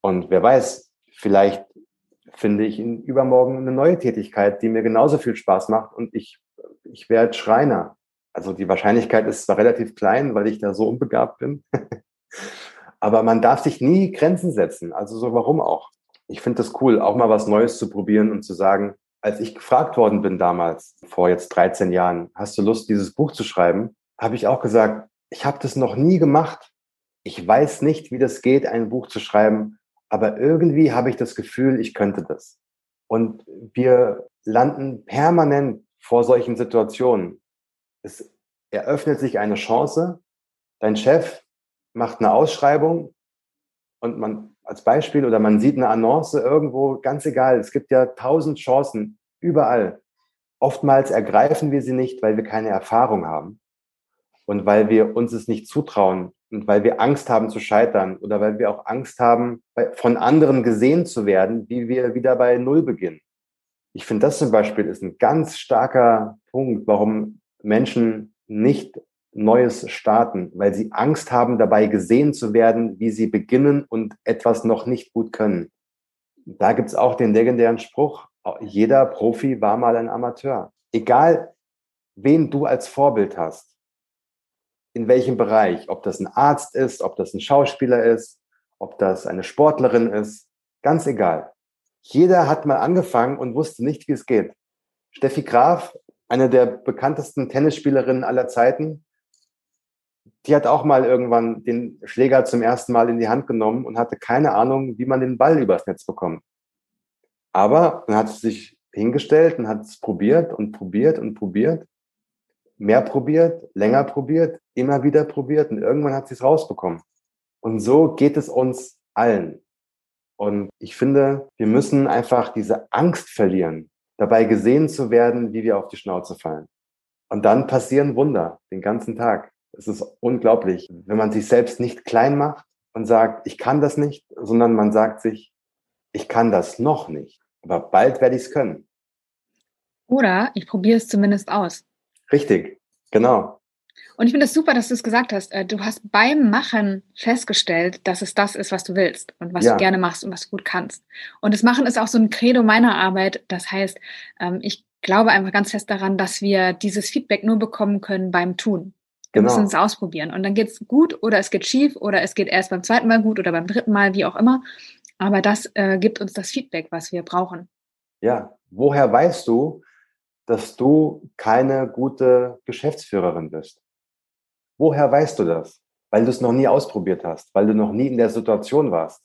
Und wer weiß, vielleicht finde ich in übermorgen eine neue Tätigkeit, die mir genauso viel Spaß macht und ich ich werde Schreiner. Also die Wahrscheinlichkeit ist zwar relativ klein, weil ich da so unbegabt bin. Aber man darf sich nie Grenzen setzen. Also so warum auch? Ich finde das cool, auch mal was Neues zu probieren und zu sagen, als ich gefragt worden bin damals, vor jetzt 13 Jahren, hast du Lust, dieses Buch zu schreiben? Habe ich auch gesagt, ich habe das noch nie gemacht. Ich weiß nicht, wie das geht, ein Buch zu schreiben, aber irgendwie habe ich das Gefühl, ich könnte das. Und wir landen permanent vor solchen Situationen. Es eröffnet sich eine Chance. Dein Chef macht eine Ausschreibung und man als Beispiel oder man sieht eine Annonce irgendwo, ganz egal. Es gibt ja tausend Chancen überall. Oftmals ergreifen wir sie nicht, weil wir keine Erfahrung haben und weil wir uns es nicht zutrauen und weil wir Angst haben zu scheitern oder weil wir auch Angst haben, von anderen gesehen zu werden, wie wir wieder bei Null beginnen. Ich finde, das zum Beispiel ist ein ganz starker Punkt, warum Menschen nicht Neues starten, weil sie Angst haben, dabei gesehen zu werden, wie sie beginnen und etwas noch nicht gut können. Da gibt's auch den legendären Spruch, jeder Profi war mal ein Amateur. Egal, wen du als Vorbild hast, in welchem Bereich, ob das ein Arzt ist, ob das ein Schauspieler ist, ob das eine Sportlerin ist, ganz egal. Jeder hat mal angefangen und wusste nicht, wie es geht. Steffi Graf, eine der bekanntesten Tennisspielerinnen aller Zeiten, die hat auch mal irgendwann den Schläger zum ersten Mal in die Hand genommen und hatte keine Ahnung, wie man den Ball übers Netz bekommt. Aber dann hat sie sich hingestellt und hat es probiert und probiert und probiert, mehr probiert, länger probiert, immer wieder probiert und irgendwann hat sie es rausbekommen. Und so geht es uns allen. Und ich finde, wir müssen einfach diese Angst verlieren, dabei gesehen zu werden, wie wir auf die Schnauze fallen. Und dann passieren Wunder den ganzen Tag. Es ist unglaublich, wenn man sich selbst nicht klein macht und sagt, ich kann das nicht, sondern man sagt sich, ich kann das noch nicht, aber bald werde ich es können. Oder ich probiere es zumindest aus. Richtig, genau. Und ich finde es super, dass du es gesagt hast. Äh, du hast beim Machen festgestellt, dass es das ist, was du willst und was ja. du gerne machst und was du gut kannst. Und das Machen ist auch so ein Credo meiner Arbeit. Das heißt, ähm, ich glaube einfach ganz fest daran, dass wir dieses Feedback nur bekommen können beim Tun. Wir genau. müssen es ausprobieren. Und dann geht es gut oder es geht schief oder es geht erst beim zweiten Mal gut oder beim dritten Mal, wie auch immer. Aber das äh, gibt uns das Feedback, was wir brauchen. Ja, woher weißt du, dass du keine gute Geschäftsführerin bist? Woher weißt du das? Weil du es noch nie ausprobiert hast, weil du noch nie in der Situation warst.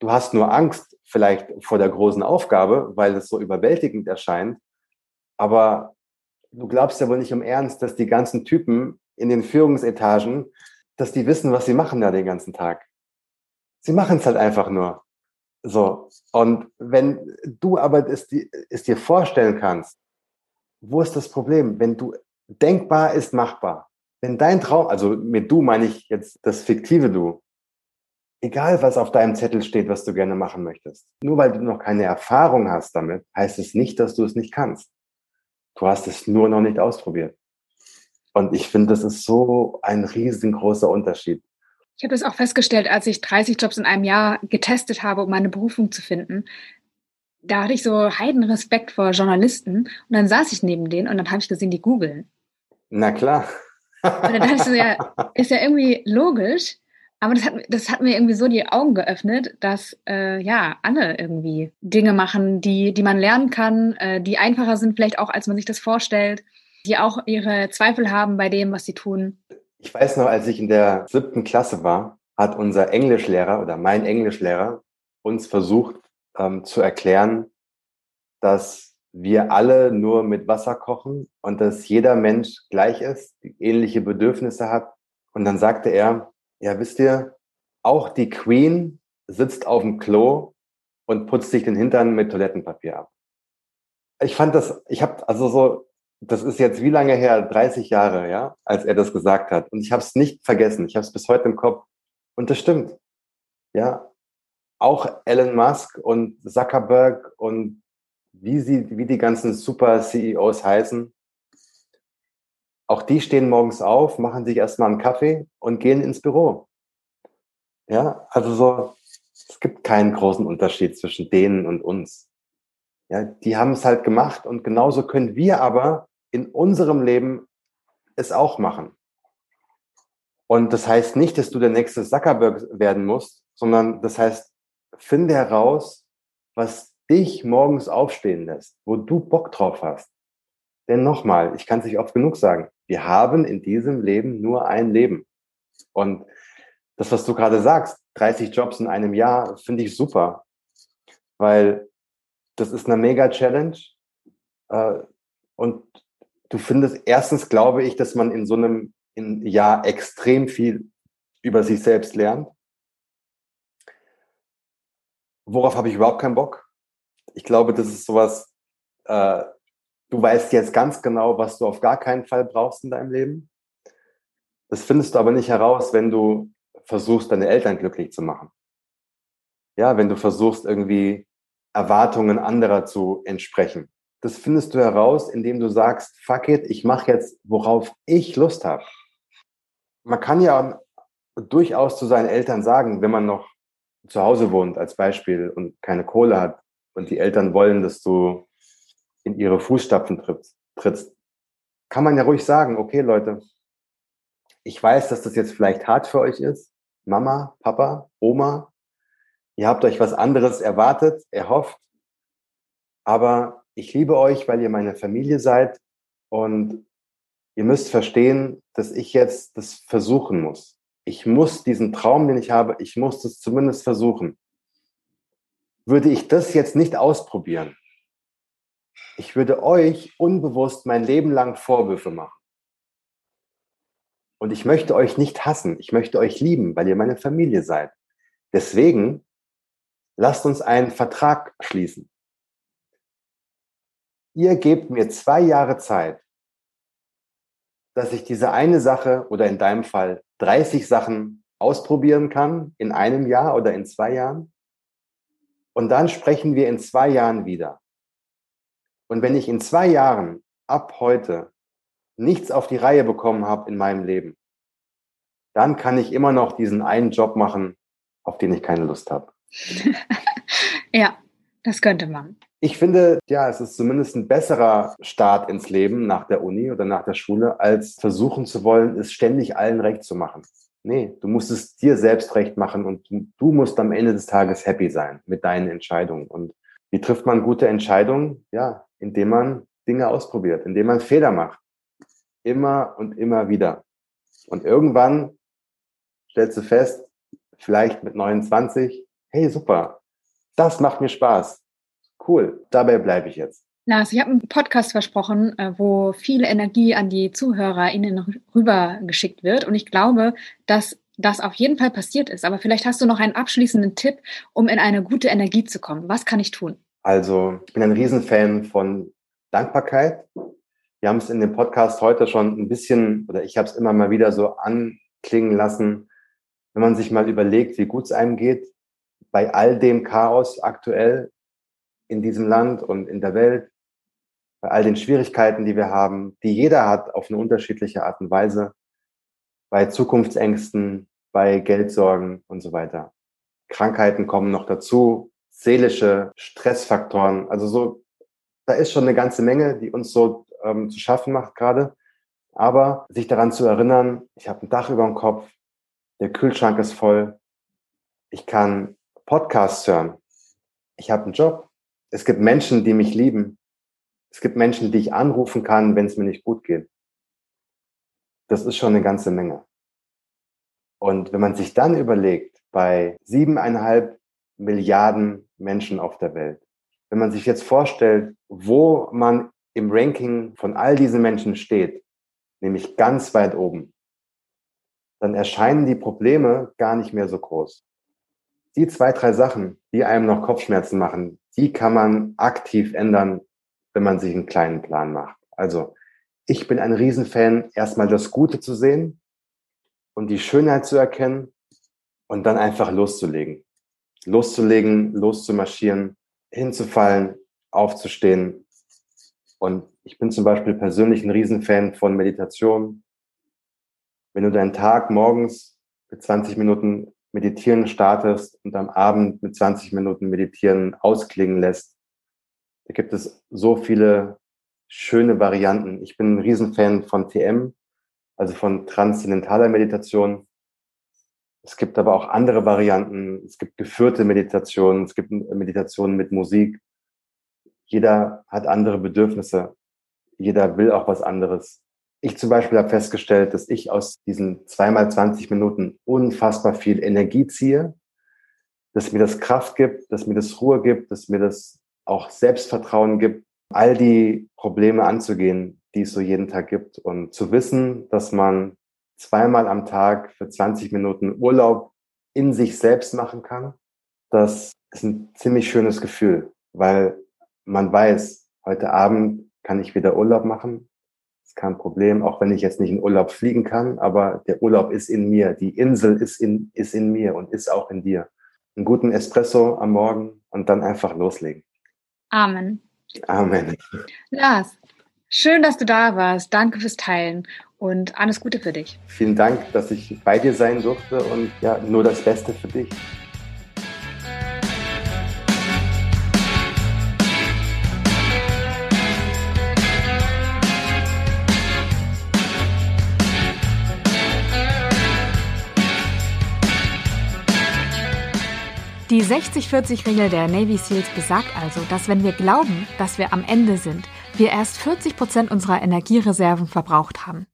Du hast nur Angst vielleicht vor der großen Aufgabe, weil es so überwältigend erscheint. Aber du glaubst ja wohl nicht im Ernst, dass die ganzen Typen in den Führungsetagen, dass die wissen, was sie machen da den ganzen Tag. Sie machen es halt einfach nur. So. Und wenn du aber es, es dir vorstellen kannst, wo ist das Problem? Wenn du denkbar ist machbar. Wenn dein Traum, also mit du meine ich jetzt das fiktive Du, egal was auf deinem Zettel steht, was du gerne machen möchtest, nur weil du noch keine Erfahrung hast damit, heißt es nicht, dass du es nicht kannst. Du hast es nur noch nicht ausprobiert. Und ich finde, das ist so ein riesengroßer Unterschied. Ich habe das auch festgestellt, als ich 30 Jobs in einem Jahr getestet habe, um meine Berufung zu finden. Da hatte ich so Heidenrespekt vor Journalisten und dann saß ich neben denen und dann habe ich gesehen, die googeln. Na klar. Und dann so, ja, ist ja irgendwie logisch, aber das hat, das hat mir irgendwie so die Augen geöffnet, dass äh, ja alle irgendwie Dinge machen, die, die man lernen kann, äh, die einfacher sind vielleicht auch, als man sich das vorstellt, die auch ihre Zweifel haben bei dem, was sie tun. Ich weiß noch, als ich in der siebten Klasse war, hat unser Englischlehrer oder mein Englischlehrer uns versucht ähm, zu erklären, dass wir alle nur mit Wasser kochen und dass jeder Mensch gleich ist, ähnliche Bedürfnisse hat. Und dann sagte er, ja, wisst ihr, auch die Queen sitzt auf dem Klo und putzt sich den Hintern mit Toilettenpapier ab. Ich fand das, ich habe also so das ist jetzt wie lange her? 30 Jahre, ja, als er das gesagt hat. Und ich habe es nicht vergessen. Ich habe es bis heute im Kopf. Und das stimmt. Ja, auch Elon Musk und Zuckerberg und wie sie, wie die ganzen super CEOs heißen. Auch die stehen morgens auf, machen sich erstmal einen Kaffee und gehen ins Büro. Ja, also so, es gibt keinen großen Unterschied zwischen denen und uns. Ja, die haben es halt gemacht und genauso können wir aber in unserem Leben es auch machen. Und das heißt nicht, dass du der nächste Zuckerberg werden musst, sondern das heißt, finde heraus, was dich morgens aufstehen lässt, wo du Bock drauf hast. Denn nochmal, ich kann es nicht oft genug sagen, wir haben in diesem Leben nur ein Leben. Und das, was du gerade sagst, 30 Jobs in einem Jahr, finde ich super, weil das ist eine mega Challenge. Äh, und du findest, erstens glaube ich, dass man in so einem in Jahr extrem viel über sich selbst lernt. Worauf habe ich überhaupt keinen Bock? Ich glaube, das ist sowas, äh, du weißt jetzt ganz genau, was du auf gar keinen Fall brauchst in deinem Leben. Das findest du aber nicht heraus, wenn du versuchst, deine Eltern glücklich zu machen. Ja, wenn du versuchst, irgendwie Erwartungen anderer zu entsprechen das findest du heraus, indem du sagst, fuck it, ich mache jetzt, worauf ich Lust habe. Man kann ja durchaus zu seinen Eltern sagen, wenn man noch zu Hause wohnt als Beispiel und keine Kohle hat und die Eltern wollen, dass du in ihre Fußstapfen trittst, kann man ja ruhig sagen, okay Leute, ich weiß, dass das jetzt vielleicht hart für euch ist. Mama, Papa, Oma, ihr habt euch was anderes erwartet, erhofft, aber ich liebe euch, weil ihr meine Familie seid und ihr müsst verstehen, dass ich jetzt das versuchen muss. Ich muss diesen Traum, den ich habe, ich muss das zumindest versuchen. Würde ich das jetzt nicht ausprobieren, ich würde euch unbewusst mein Leben lang Vorwürfe machen. Und ich möchte euch nicht hassen, ich möchte euch lieben, weil ihr meine Familie seid. Deswegen lasst uns einen Vertrag schließen ihr gebt mir zwei Jahre Zeit, dass ich diese eine Sache oder in deinem Fall 30 Sachen ausprobieren kann in einem Jahr oder in zwei Jahren. Und dann sprechen wir in zwei Jahren wieder. Und wenn ich in zwei Jahren ab heute nichts auf die Reihe bekommen habe in meinem Leben, dann kann ich immer noch diesen einen Job machen, auf den ich keine Lust habe. ja, das könnte man Ich finde, ja, es ist zumindest ein besserer Start ins Leben nach der Uni oder nach der Schule, als versuchen zu wollen, es ständig allen recht zu machen. Nee, du musst es dir selbst recht machen und du musst am Ende des Tages happy sein mit deinen Entscheidungen. Und wie trifft man gute Entscheidungen? Ja, indem man Dinge ausprobiert, indem man Fehler macht. Immer und immer wieder. Und irgendwann stellst du fest, vielleicht mit 29, hey, super, das macht mir Spaß. Cool, dabei bleibe ich jetzt. Lars, ich habe einen Podcast versprochen, äh, wo viel Energie an die ZuhörerInnen rübergeschickt wird. Und ich glaube, dass das auf jeden Fall passiert ist. Aber vielleicht hast du noch einen abschließenden Tipp, um in eine gute Energie zu kommen. Was kann ich tun? Also, ich bin ein Riesenfan von Dankbarkeit. Wir haben es in dem Podcast heute schon ein bisschen, oder ich habe es immer mal wieder so anklingen lassen, wenn man sich mal überlegt, wie gut es einem geht, bei all dem Chaos aktuell in diesem Land und in der Welt, bei all den Schwierigkeiten, die wir haben, die jeder hat auf eine unterschiedliche Art und Weise, bei Zukunftsängsten, bei Geldsorgen und so weiter. Krankheiten kommen noch dazu, seelische Stressfaktoren, also so, da ist schon eine ganze Menge, die uns so ähm, zu schaffen macht gerade. Aber sich daran zu erinnern, ich habe ein Dach über dem Kopf, der Kühlschrank ist voll, ich kann Podcasts hören, ich habe einen Job, es gibt Menschen, die mich lieben, es gibt Menschen, die ich anrufen kann, wenn es mir nicht gut geht. Das ist schon eine ganze Menge. Und wenn man sich dann überlegt, bei siebeneinhalb Milliarden Menschen auf der Welt, wenn man sich jetzt vorstellt, wo man im Ranking von all diesen Menschen steht, nämlich ganz weit oben, dann erscheinen die Probleme gar nicht mehr so groß. Die zwei, drei Sachen, die einem noch Kopfschmerzen machen, die kann man aktiv ändern, wenn man sich einen kleinen Plan macht. Also ich bin ein Riesenfan, erstmal das Gute zu sehen und die Schönheit zu erkennen und dann einfach loszulegen. Loszulegen, loszumarschieren, hinzufallen, aufzustehen. Und ich bin zum Beispiel persönlich ein Riesenfan von Meditation. Wenn du deinen Tag morgens mit 20 Minuten meditieren startest und am Abend mit 20 Minuten meditieren ausklingen lässt, da gibt es so viele schöne Varianten. Ich bin ein Riesenfan von TM, also von transzendentaler Meditation. Es gibt aber auch andere Varianten. Es gibt geführte Meditationen, es gibt Meditationen mit Musik. Jeder hat andere Bedürfnisse. Jeder will auch was anderes. Ich zum Beispiel habe festgestellt, dass ich aus diesen zweimal 20 Minuten unfassbar viel Energie ziehe, dass mir das Kraft gibt, dass mir das Ruhe gibt, dass mir das auch Selbstvertrauen gibt, all die Probleme anzugehen, die es so jeden Tag gibt und zu wissen, dass man zweimal am Tag für 20 Minuten Urlaub in sich selbst machen kann, das ist ein ziemlich schönes Gefühl, weil man weiß, heute Abend kann ich wieder Urlaub machen. Ist kein Problem, auch wenn ich jetzt nicht in Urlaub fliegen kann, aber der Urlaub ist in mir, die Insel ist in, ist in mir und ist auch in dir. Einen guten Espresso am Morgen und dann einfach loslegen. Amen. Amen. Lars, schön, dass du da warst. Danke fürs Teilen und alles Gute für dich. Vielen Dank, dass ich bei dir sein durfte und ja, nur das Beste für dich. Die 60-40-Regel der Navy SEALs besagt also, dass wenn wir glauben, dass wir am Ende sind, wir erst 40 Prozent unserer Energiereserven verbraucht haben.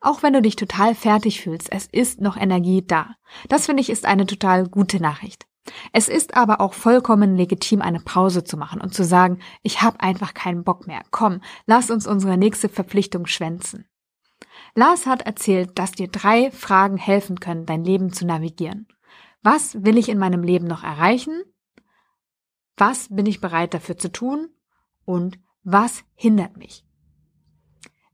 Auch wenn du dich total fertig fühlst, es ist noch Energie da. Das finde ich ist eine total gute Nachricht. Es ist aber auch vollkommen legitim, eine Pause zu machen und zu sagen, ich habe einfach keinen Bock mehr. Komm, lass uns unsere nächste Verpflichtung schwänzen. Lars hat erzählt, dass dir drei Fragen helfen können, dein Leben zu navigieren. Was will ich in meinem Leben noch erreichen? Was bin ich bereit dafür zu tun? Und was hindert mich?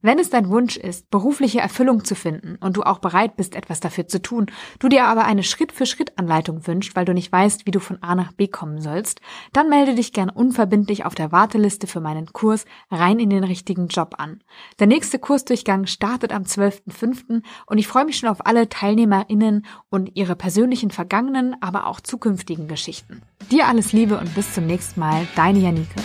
Wenn es dein Wunsch ist, berufliche Erfüllung zu finden und du auch bereit bist, etwas dafür zu tun, du dir aber eine Schritt-für-Schritt-Anleitung wünscht, weil du nicht weißt, wie du von A nach B kommen sollst, dann melde dich gern unverbindlich auf der Warteliste für meinen Kurs rein in den richtigen Job an. Der nächste Kursdurchgang startet am 12.05. und ich freue mich schon auf alle TeilnehmerInnen und ihre persönlichen vergangenen, aber auch zukünftigen Geschichten. Dir alles Liebe und bis zum nächsten Mal, deine Janike.